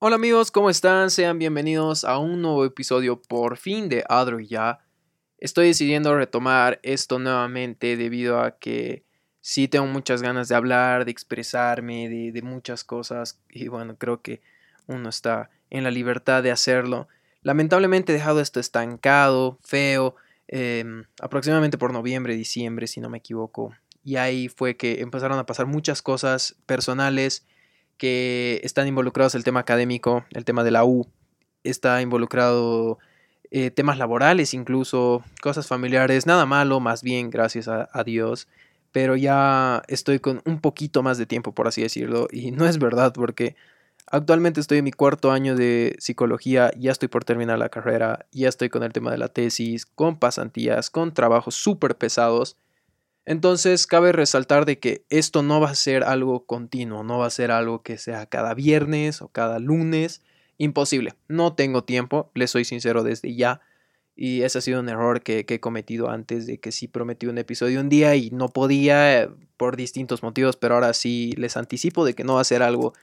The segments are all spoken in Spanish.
Hola amigos, ¿cómo están? Sean bienvenidos a un nuevo episodio por fin de Adro Ya. Estoy decidiendo retomar esto nuevamente debido a que sí tengo muchas ganas de hablar, de expresarme, de, muchas cosas y bueno, creo que uno está en la libertad de hacerlo. Lamentablemente he dejado esto estancado, feo, em, aproximadamente por noviembre, diciembre, si no me equivoco. Y ahí fue que empezaron a pasar muchas cosas personales que están involucrados el tema académico, el tema de la U, está involucrado eh, temas laborales, incluso cosas familiares, nada malo, más bien, gracias a, Dios, pero ya estoy con un poquito más de tiempo, por así decirlo, y no es verdad porque actualmente estoy en mi cuarto año de psicología, ya estoy por terminar la carrera, ya estoy con el tema de la tesis, con pasantías, con trabajos súper pesados, entonces cabe resaltar de que esto no va a ser algo continuo, no va a ser algo que sea cada viernes o cada lunes. Imposible, no tengo tiempo, les soy sincero desde ya. Y ese ha sido un error que, he cometido antes de que sí prometí un episodio un día y no podía eh, por distintos motivos, pero ahora sí les anticipo de que no va a ser algo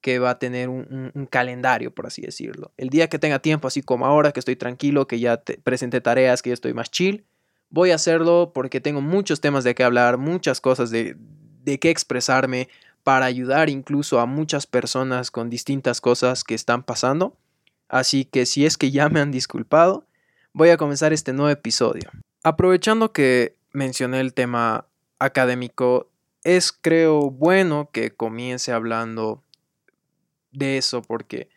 que va a tener un, calendario, por así decirlo. El día que tenga tiempo, así como ahora que estoy tranquilo, que ya te presenté tareas, que ya estoy más chill, Voy a hacerlo porque tengo muchos temas de qué hablar, muchas cosas de, de qué expresarme para ayudar incluso a muchas personas con distintas cosas que están pasando. Así que si es que ya me han disculpado, voy a comenzar este nuevo episodio. Aprovechando que mencioné el tema académico, es creo bueno que comience hablando de eso porque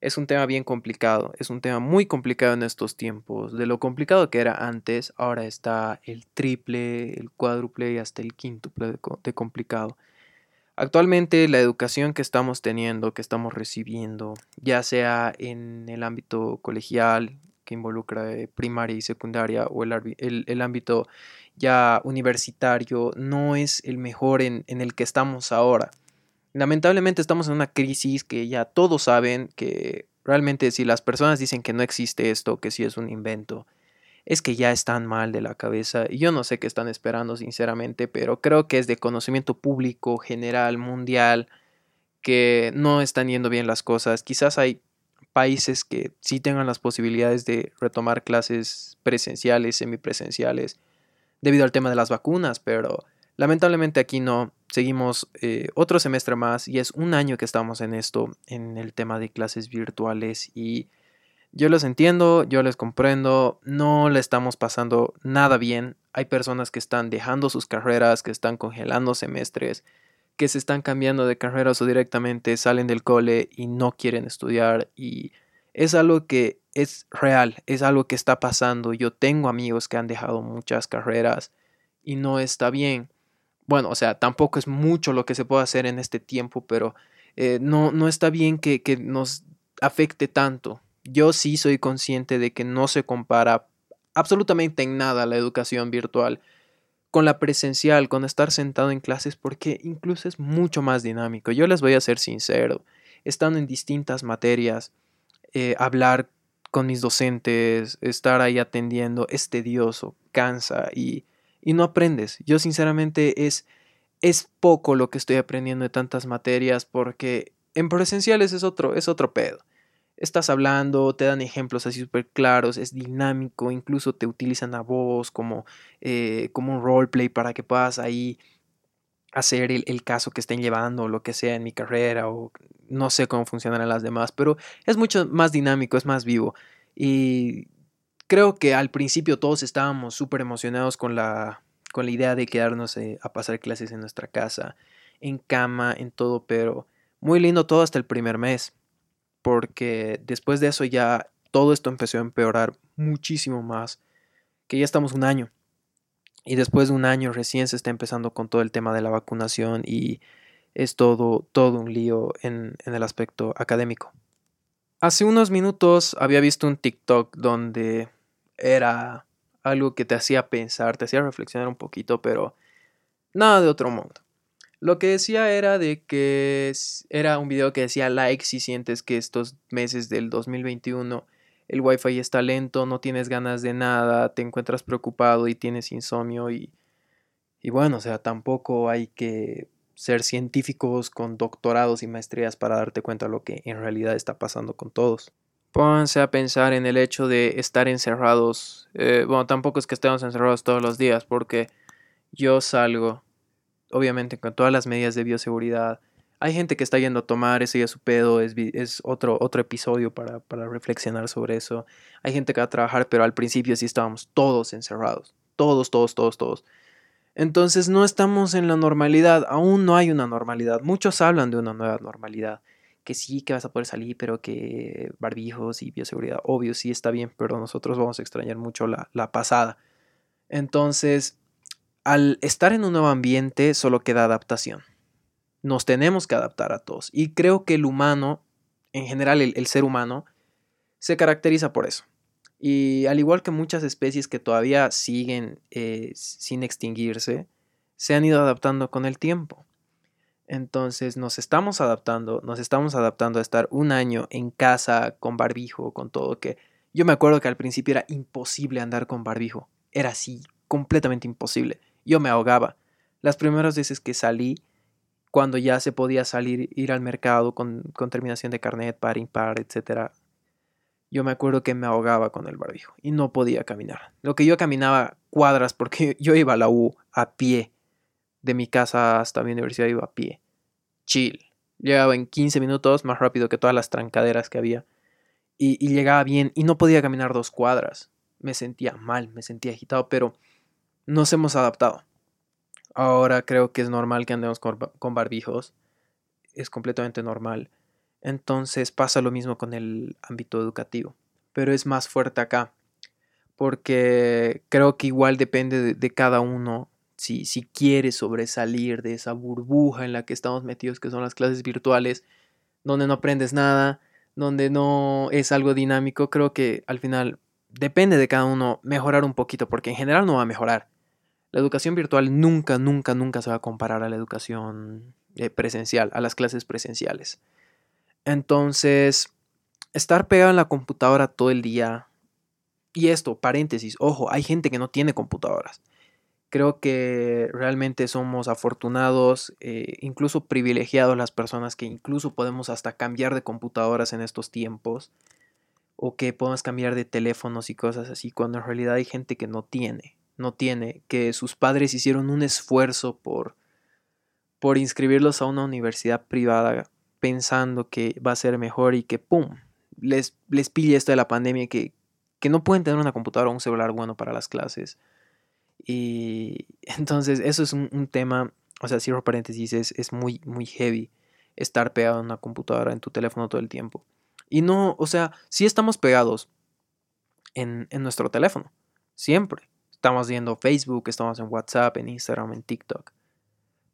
es un tema bien complicado, es un tema muy complicado en estos tiempos. De lo complicado que era antes, ahora está el triple, el cuádruple y hasta el quíntuple de, complicado. Actualmente la educación que estamos teniendo, que estamos recibiendo, ya sea en el ámbito colegial, que involucra eh, primaria y secundaria, o el, ámbito ya universitario, no es el mejor en el que estamos ahora. Lamentablemente estamos en una crisis que ya todos saben que realmente si las personas dicen que no existe esto, que sí es un invento, es que ya están mal de la cabeza. Y yo no sé qué están esperando sinceramente, pero creo que es de conocimiento público, general, mundial, que no están yendo bien las cosas. Quizás hay países que sí tengan las posibilidades de retomar clases presenciales, semipresenciales, debido al tema de las vacunas, pero Lamentablemente aquí no, seguimos eh, otro semestre más y es un año que estamos en esto, en el tema de clases virtuales y yo los entiendo, yo les comprendo, no le estamos pasando nada bien. Hay personas que están dejando sus carreras, que están congelando semestres, que se están cambiando de carreras o directamente salen del cole y no quieren estudiar y es algo que es real, es algo que está pasando. Yo tengo amigos que han dejado muchas carreras y no está bien bueno, o sea, tampoco es mucho lo que se puede hacer en este tiempo, pero eh, no, no está bien que, que nos afecte tanto. Yo sí soy consciente de que no se compara absolutamente en nada la educación virtual con la presencial, con estar sentado en clases, porque incluso es mucho más dinámico. Yo les voy a ser sincero, estando en distintas materias, eh, hablar con mis docentes, estar ahí atendiendo, es tedioso, cansa y y no aprendes. Yo sinceramente es, es poco lo que estoy aprendiendo de tantas materias porque en presenciales es otro, es otro pedo. Estás hablando, te dan ejemplos así súper claros, es dinámico, incluso te utilizan a voz como, eh, como un roleplay para que puedas ahí hacer el, el, caso que estén llevando lo que sea en mi carrera o no sé cómo funcionarán las demás, pero es mucho más dinámico, es más vivo. Y Creo que al principio todos estábamos súper emocionados con la, con la idea de quedarnos eh, a pasar clases en nuestra casa, en cama, en todo, pero muy lindo todo hasta el primer mes, porque después de eso ya todo esto empezó a empeorar muchísimo más, que ya estamos un año. Y después de un año recién se está empezando con todo el tema de la vacunación y es todo, todo un lío en, en el aspecto académico. Hace unos minutos había visto un TikTok donde era algo que te hacía pensar, te hacía reflexionar un poquito, pero nada de otro mundo. Lo que decía era de que era un video que decía like si sientes que estos meses del 2021 el wifi está lento, no tienes ganas de nada, te encuentras preocupado y tienes insomnio y, y bueno, o sea, tampoco hay que ser científicos con doctorados y maestrías para darte cuenta de lo que en realidad está pasando con todos. Pónganse a pensar en el hecho de estar encerrados. Eh, bueno, tampoco es que estemos encerrados todos los días, porque yo salgo, obviamente con todas las medidas de bioseguridad. Hay gente que está yendo a tomar, ese ya su pedo, es, es otro, otro episodio para, para reflexionar sobre eso. Hay gente que va a trabajar, pero al principio sí estábamos todos encerrados. Todos, todos, todos, todos. Entonces no estamos en la normalidad, aún no hay una normalidad. Muchos hablan de una nueva normalidad, que sí, que vas a poder salir, pero que barbijos y bioseguridad, obvio, sí está bien, pero nosotros vamos a extrañar mucho la, la pasada. Entonces, al estar en un nuevo ambiente solo queda adaptación. Nos tenemos que adaptar a todos. Y creo que el humano, en general el, ser humano, se caracteriza por eso. Y al igual que muchas especies que todavía siguen eh, sin extinguirse, se han ido adaptando con el tiempo. Entonces nos estamos adaptando, nos estamos adaptando a estar un año en casa con barbijo, con todo que yo me acuerdo que al principio era imposible andar con barbijo, era así, completamente imposible yo me ahogaba. Las primeras veces que salí, cuando ya se podía salir, ir al mercado con, terminación de carnet, par, impar, etc. Yo me acuerdo que me ahogaba con el barbijo y no podía caminar. Lo que yo caminaba cuadras porque yo iba a la U a pie. De mi casa hasta mi universidad iba a pie. Chill. Llegaba en 15 minutos más rápido que todas las trancaderas que había. Y, llegaba bien y no podía caminar dos cuadras. Me sentía mal, me sentía agitado, pero nos hemos adaptado. Ahora creo que es normal que andemos con barbijos. Es completamente normal. Entonces pasa lo mismo con el ámbito educativo. Pero es más fuerte acá. Porque creo que igual depende de, cada uno si, si quiere sobresalir de esa burbuja en la que estamos metidos, que son las clases virtuales, donde no aprendes nada, donde no es algo dinámico. Creo que al final depende de cada uno mejorar un poquito, porque en general no va a mejorar. La educación virtual nunca, nunca, nunca se va a comparar a la educación eh, presencial, a las clases presenciales. Entonces, estar pegado en la computadora todo el día. Y esto, paréntesis, ojo, hay gente que no tiene computadoras. Creo que realmente somos afortunados, eh, incluso privilegiados las personas que incluso podemos hasta cambiar de computadoras en estos tiempos. O que podemos cambiar de teléfonos y cosas así, cuando en realidad hay gente que no tiene no tiene, que sus padres hicieron un esfuerzo por, por inscribirlos a una universidad privada pensando que va a ser mejor y que ¡pum! les, les pille esto de la pandemia que, que no pueden tener una computadora o un celular bueno para las clases. Y entonces eso es un, tema, o sea, cierro paréntesis, es, es muy, muy heavy estar pegado a una computadora en tu teléfono todo el tiempo. Y no, o sea, sí estamos pegados en, en nuestro teléfono, siempre. Estamos viendo Facebook, estamos en WhatsApp, en Instagram, en TikTok.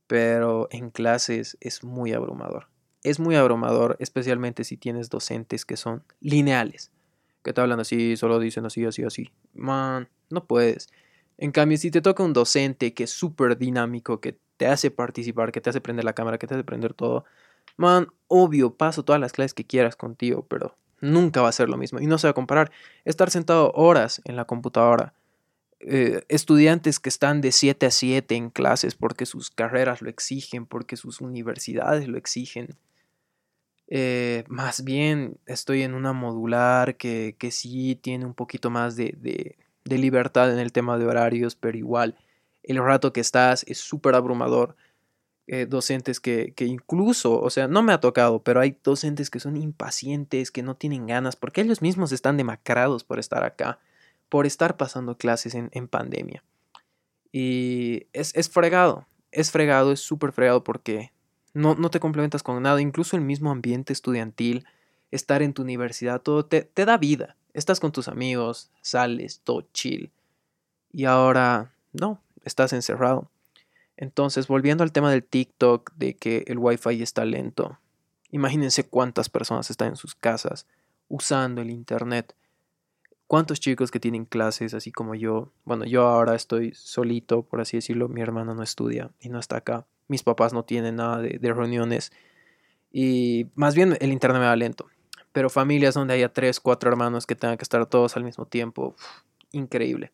Pero en clases es muy abrumador. Es muy abrumador, especialmente si tienes docentes que son lineales. Que te hablan así, solo dicen así, así, así. Man, no puedes. En cambio, si te toca un docente que es súper dinámico, que te hace participar, que te hace prender la cámara, que te hace prender todo, man, obvio, paso todas las clases que quieras contigo, pero nunca va a ser lo mismo. Y no se va a comparar. Estar sentado horas en la computadora eh, estudiantes que están de 7 a 7 en clases porque sus carreras lo exigen, porque sus universidades lo exigen. Eh, más bien estoy en una modular que, que sí tiene un poquito más de, de, libertad en el tema de horarios, pero igual el rato que estás es súper abrumador. Eh, docentes que, que, incluso, o sea, no me ha tocado, pero hay docentes que son impacientes, que no tienen ganas, porque ellos mismos están demacrados por estar acá por estar pasando clases en, pandemia. Y es, es, fregado, es fregado, es súper fregado porque no, no, te complementas con nada, incluso el mismo ambiente estudiantil, estar en tu universidad, todo te, te da vida. Estás con tus amigos, sales, todo chill. Y ahora, no, estás encerrado. Entonces, volviendo al tema del TikTok, de que el Wi-Fi está lento, imagínense cuántas personas están en sus casas usando el Internet cuántos chicos que tienen clases, así como yo. Bueno, yo ahora estoy solito, por así decirlo. Mi hermano no estudia y no está acá. Mis papás no tienen nada de, reuniones. Y más bien el internet me va lento. Pero familias donde haya tres, cuatro hermanos que tengan que estar todos al mismo tiempo. increíble.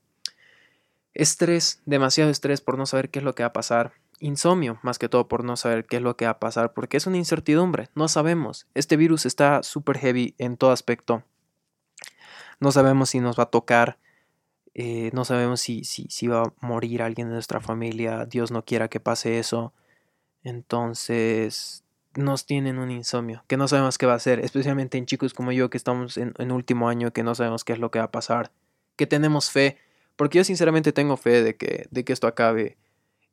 Estrés, demasiado estrés por no saber qué es lo que va a pasar. insomnio, más que todo por no saber qué es lo que va a pasar, porque es una incertidumbre, no sabemos. Este virus está súper heavy en todo aspecto. No sabemos si nos va a tocar, eh, no sabemos si, si, si va a morir alguien de nuestra familia, Dios no quiera que pase eso. Entonces, nos tienen un insomnio, que no sabemos qué va a hacer, especialmente en chicos como yo que estamos en, en último año, que no sabemos qué es lo que va a pasar, que tenemos fe, porque yo sinceramente tengo fe de que, de que esto acabe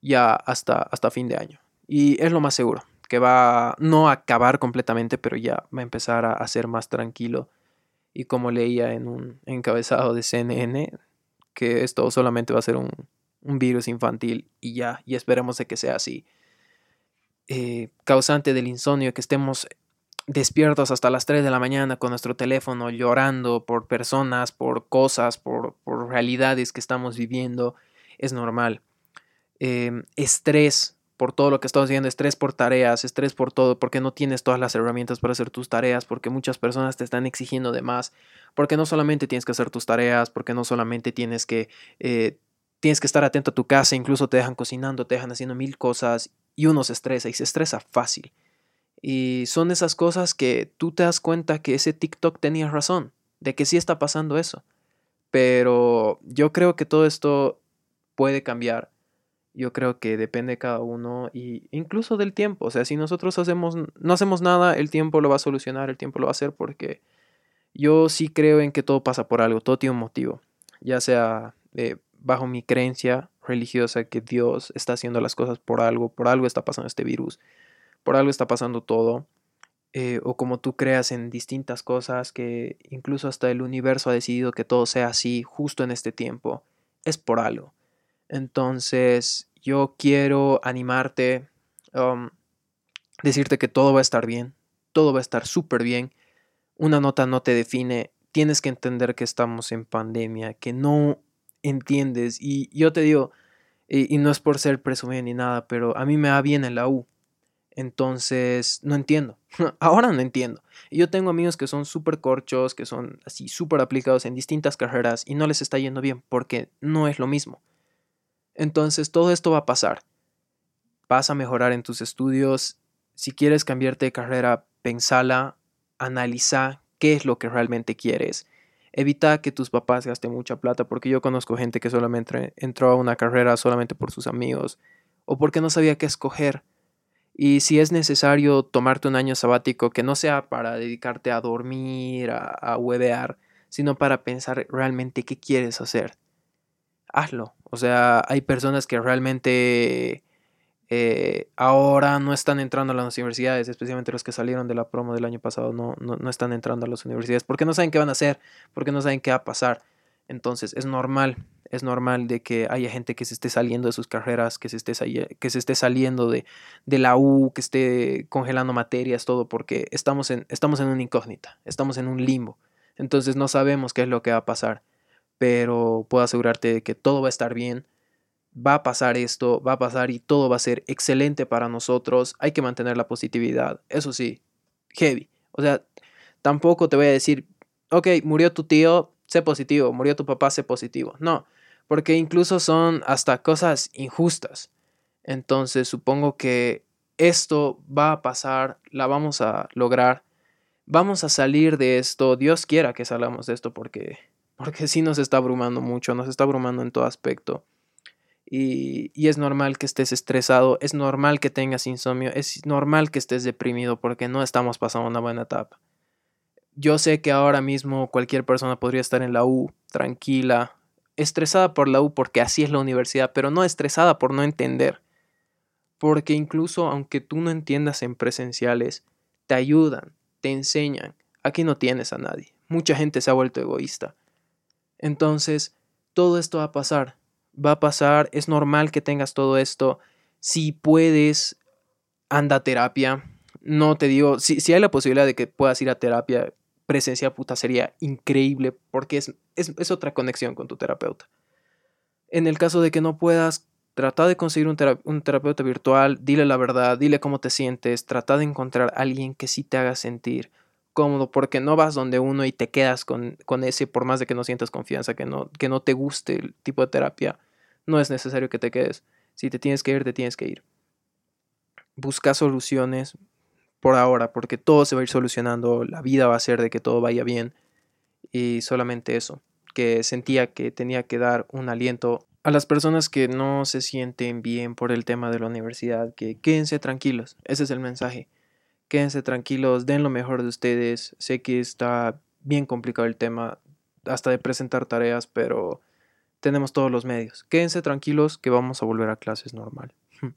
ya hasta, hasta fin de año. Y es lo más seguro, que va no a acabar completamente, pero ya va a empezar a, ser más tranquilo. Y como leía en un encabezado de CNN, que esto solamente va a ser un, un virus infantil y ya, y esperemos de que sea así. Eh, causante del insomnio, que estemos despiertos hasta las 3 de la mañana con nuestro teléfono llorando por personas, por cosas, por, realidades que estamos viviendo, es normal. Em, estrés por todo lo que estamos viendo, estrés por tareas, estrés por todo, porque no tienes todas las herramientas para hacer tus tareas, porque muchas personas te están exigiendo de más, porque no solamente tienes que hacer tus tareas, porque no solamente tienes que, eh, tienes que estar atento a tu casa, incluso te dejan cocinando, te dejan haciendo mil cosas y uno se estresa y se estresa fácil. Y son esas cosas que tú te das cuenta que ese TikTok tenía razón, de que sí está pasando eso. Pero yo creo que todo esto puede cambiar yo creo que depende de cada uno y incluso del tiempo. O sea, si nosotros hacemos, no hacemos nada, el tiempo lo va a solucionar, el tiempo lo va a hacer porque yo sí creo en que todo pasa por algo, todo tiene un motivo. Ya sea eh, bajo mi creencia religiosa que Dios está haciendo las cosas por algo, por algo está pasando este virus, por algo está pasando todo. Eh, o como tú creas en distintas cosas que incluso hasta el universo ha decidido que todo sea así justo en este tiempo, es por algo. Entonces, yo quiero animarte, um, decirte que todo va a estar bien, todo va a estar súper bien. Una nota no te define, tienes que entender que estamos en pandemia, que no entiendes. Y yo te digo, y, no es por ser presumido ni nada, pero a mí me va bien en la U. Entonces, no entiendo. Ahora no entiendo. Y yo tengo amigos que son súper corchos, que son así súper aplicados en distintas carreras y no les está yendo bien porque no es lo mismo. Entonces todo esto va a pasar. Vas a mejorar en tus estudios. Si quieres cambiarte de carrera, pensala, analiza qué es lo que realmente quieres. Evita que tus papás gasten mucha plata, porque yo conozco gente que solamente entró a una carrera solamente por sus amigos o porque no sabía qué escoger. Y si es necesario tomarte un año sabático, que no sea para dedicarte a dormir, a, a huevear, sino para pensar realmente qué quieres hacer hazlo. O sea, hay personas que realmente eh, ahora no están entrando a las universidades, especialmente los que salieron de la promo del año pasado, no, no, no están entrando a las universidades porque no saben qué van a hacer, porque no saben qué va a pasar. Entonces, es normal, es normal de que haya gente que se esté saliendo de sus carreras, que se esté, que se esté saliendo de, la U, que esté congelando materias, todo, porque estamos en, estamos en una incógnita, estamos en un limbo. Entonces no sabemos qué es lo que va a pasar pero puedo asegurarte de que todo va a estar bien. Va a pasar esto, va a pasar y todo va a ser excelente para nosotros. Hay que mantener la positividad. Eso sí, heavy. O sea, tampoco te voy a decir, ok, murió tu tío, sé positivo, murió tu papá, sé positivo. No, porque incluso son hasta cosas injustas. Entonces supongo que esto va a pasar, la vamos a lograr, vamos a salir de esto, Dios quiera que salgamos de esto porque porque sí nos está abrumando mucho, nos está abrumando en todo aspecto. Y, es normal que estés estresado, es normal que tengas insomnio, es normal que estés deprimido porque no estamos pasando una buena etapa. Yo sé que ahora mismo cualquier persona podría estar en la U, tranquila, estresada por la U porque así es la universidad, pero no estresada por no entender. Porque incluso aunque tú no entiendas en presenciales, te ayudan, te enseñan. Aquí no tienes a nadie. Mucha gente se ha vuelto egoísta. Entonces, todo esto va a pasar. Va a pasar, es normal que tengas todo esto. Si puedes, anda a terapia. No te digo, si, si hay la posibilidad de que puedas ir a terapia presencial, puta, sería increíble porque es, es, otra conexión con tu terapeuta. En el caso de que no puedas, trata de conseguir un, un, terapeuta virtual, dile la verdad, dile cómo te sientes, trata de encontrar a alguien que sí te haga sentir cómodo porque no vas donde uno y te quedas con, con, ese por más de que no sientas confianza, que no, que no te guste el tipo de terapia, no es necesario que te quedes. Si te tienes que ir, te tienes que ir. busca soluciones por ahora, porque todo se va a ir solucionando, la vida va a ser de que todo vaya bien y solamente eso, que sentía que tenía que dar un aliento a las personas que no se sienten bien por el tema de la universidad, que quédense tranquilos, ese es el mensaje. Quédense tranquilos, den lo mejor de ustedes. Sé que está bien complicado el tema hasta de presentar tareas, pero tenemos todos los medios. Quédense tranquilos que vamos a volver a clases normal.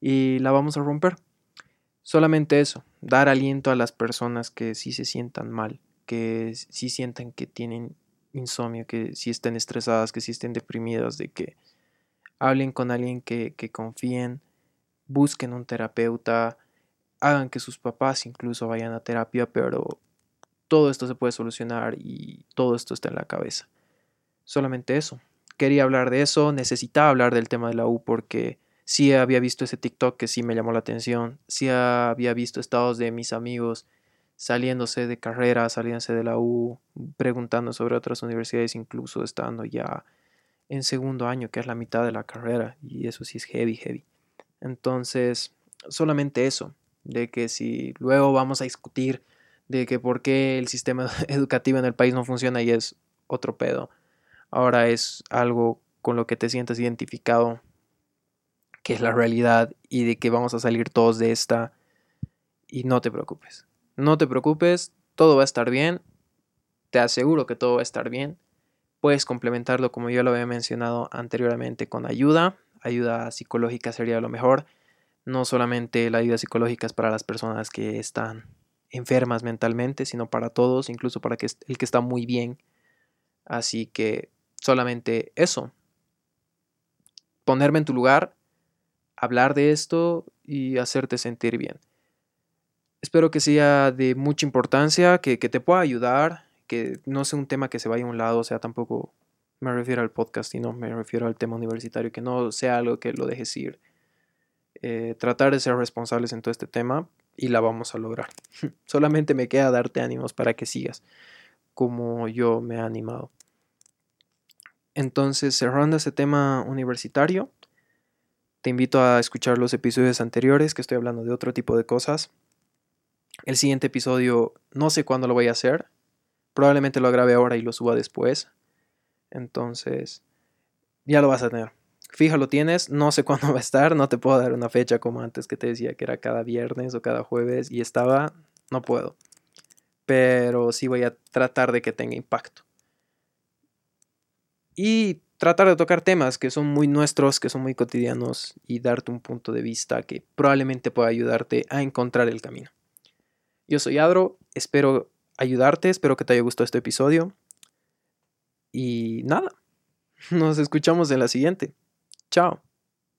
y la vamos a romper. Solamente eso, dar aliento a las personas que sí se sientan mal, que sí sientan que tienen insomnio, que sí estén estresadas, que sí estén deprimidas, de que hablen con alguien que, que confíen, busquen un terapeuta, hagan que sus papás incluso vayan a terapia, pero todo esto se puede solucionar y todo esto está en la cabeza. Solamente eso. Quería hablar de eso, necesitaba hablar del tema de la U porque sí había visto ese TikTok que sí me llamó la atención, sí había visto estados de mis amigos saliéndose de carrera, saliéndose de la U, preguntando sobre otras universidades, incluso estando ya en segundo año, que es la mitad de la carrera, y eso sí es heavy, heavy. Entonces, solamente eso, de que si luego vamos a discutir de que por qué el sistema educativo en el país no funciona y es otro pedo, ahora es algo con lo que te sientes identificado que es la realidad y de que vamos a salir todos de esta. Y no te preocupes. No te preocupes, todo va a estar bien. Te aseguro que todo va a estar bien. Puedes complementarlo, como yo lo había mencionado anteriormente, con ayuda. Ayuda psicológica sería lo mejor. No solamente la ayuda psicológica es para las personas que están enfermas mentalmente, sino para todos, incluso para el que está muy bien. Así que solamente eso. Ponerme en tu lugar hablar de esto y hacerte sentir bien. Espero que sea de mucha importancia, que, te pueda ayudar, que no sea un tema que se vaya a un lado, o sea, tampoco me refiero al podcast, sino me refiero al tema universitario, que no sea algo que lo dejes ir. Eh, tratar de ser responsables en todo este tema y la vamos a lograr. Solamente me queda darte ánimos para que sigas como yo me he animado. Entonces, cerrando ese tema universitario, te invito a escuchar los episodios anteriores, que estoy hablando de otro tipo de cosas. El siguiente episodio no sé cuándo lo voy a hacer. Probablemente lo grabe ahora y lo suba después. Entonces, ya lo vas a tener. Fija, lo tienes, no sé cuándo va a estar, no te puedo dar una fecha como antes que te decía que era cada viernes o cada jueves y estaba, no puedo. Pero sí voy a tratar de que tenga impacto. Y tratar de tocar temas que son muy nuestros, que son muy cotidianos y darte un punto de vista que probablemente pueda ayudarte a encontrar el camino. Yo soy Adro, espero ayudarte, espero que te haya gustado este episodio. Y nada, nos escuchamos en la siguiente. Chao.